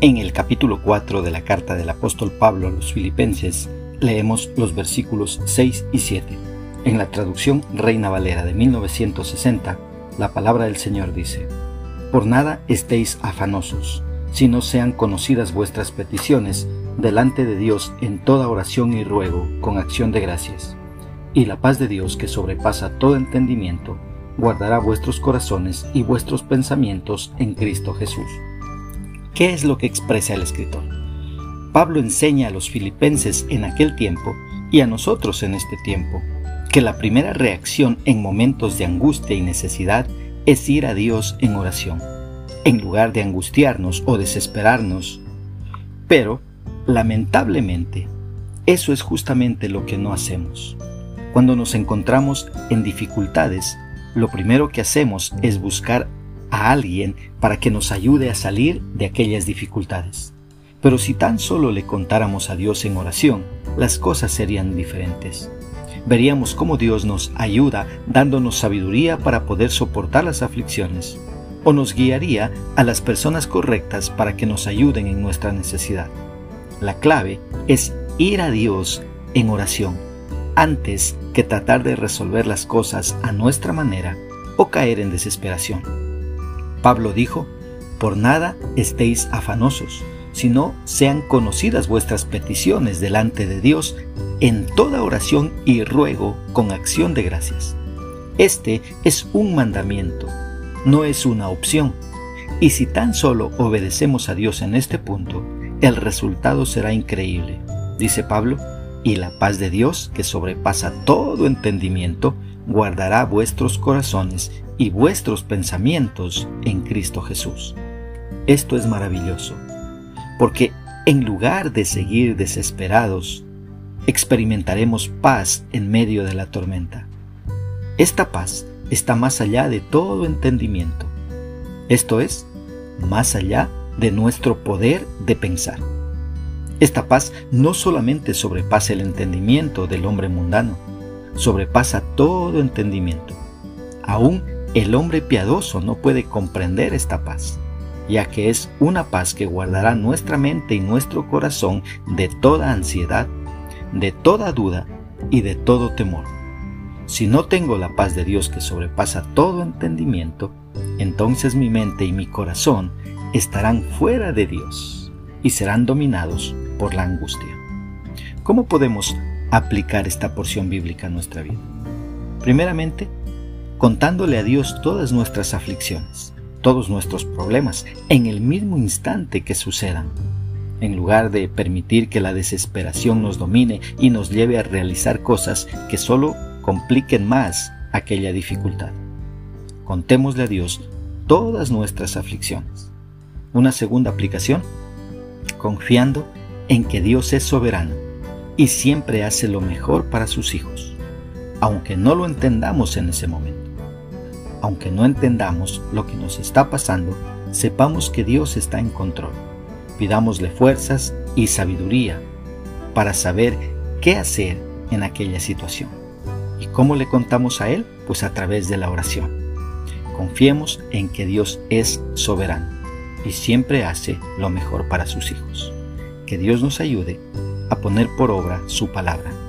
En el capítulo 4 de la carta del apóstol Pablo a los filipenses leemos los versículos 6 y 7. En la traducción Reina Valera de 1960, la palabra del Señor dice, Por nada estéis afanosos, si no sean conocidas vuestras peticiones delante de Dios en toda oración y ruego con acción de gracias. Y la paz de Dios que sobrepasa todo entendimiento, guardará vuestros corazones y vuestros pensamientos en Cristo Jesús. ¿Qué es lo que expresa el escritor? Pablo enseña a los filipenses en aquel tiempo y a nosotros en este tiempo que la primera reacción en momentos de angustia y necesidad es ir a Dios en oración, en lugar de angustiarnos o desesperarnos. Pero, lamentablemente, eso es justamente lo que no hacemos. Cuando nos encontramos en dificultades, lo primero que hacemos es buscar a alguien para que nos ayude a salir de aquellas dificultades. Pero si tan solo le contáramos a Dios en oración, las cosas serían diferentes. Veríamos cómo Dios nos ayuda dándonos sabiduría para poder soportar las aflicciones, o nos guiaría a las personas correctas para que nos ayuden en nuestra necesidad. La clave es ir a Dios en oración, antes que tratar de resolver las cosas a nuestra manera o caer en desesperación. Pablo dijo, Por nada estéis afanosos, sino sean conocidas vuestras peticiones delante de Dios en toda oración y ruego con acción de gracias. Este es un mandamiento, no es una opción. Y si tan solo obedecemos a Dios en este punto, el resultado será increíble, dice Pablo, y la paz de Dios, que sobrepasa todo entendimiento, guardará vuestros corazones y vuestros pensamientos en Cristo Jesús. Esto es maravilloso, porque en lugar de seguir desesperados, experimentaremos paz en medio de la tormenta. Esta paz está más allá de todo entendimiento, esto es, más allá de nuestro poder de pensar. Esta paz no solamente sobrepasa el entendimiento del hombre mundano, sobrepasa todo entendimiento. Aún el hombre piadoso no puede comprender esta paz, ya que es una paz que guardará nuestra mente y nuestro corazón de toda ansiedad, de toda duda y de todo temor. Si no tengo la paz de Dios que sobrepasa todo entendimiento, entonces mi mente y mi corazón estarán fuera de Dios y serán dominados por la angustia. ¿Cómo podemos aplicar esta porción bíblica a nuestra vida? Primeramente, contándole a Dios todas nuestras aflicciones, todos nuestros problemas, en el mismo instante que sucedan, en lugar de permitir que la desesperación nos domine y nos lleve a realizar cosas que solo compliquen más aquella dificultad. Contémosle a Dios todas nuestras aflicciones. Una segunda aplicación, confiando en que Dios es soberano y siempre hace lo mejor para sus hijos, aunque no lo entendamos en ese momento aunque no entendamos lo que nos está pasando, sepamos que Dios está en control. Pidámosle fuerzas y sabiduría para saber qué hacer en aquella situación. ¿Y cómo le contamos a Él? Pues a través de la oración. Confiemos en que Dios es soberano y siempre hace lo mejor para sus hijos. Que Dios nos ayude a poner por obra su palabra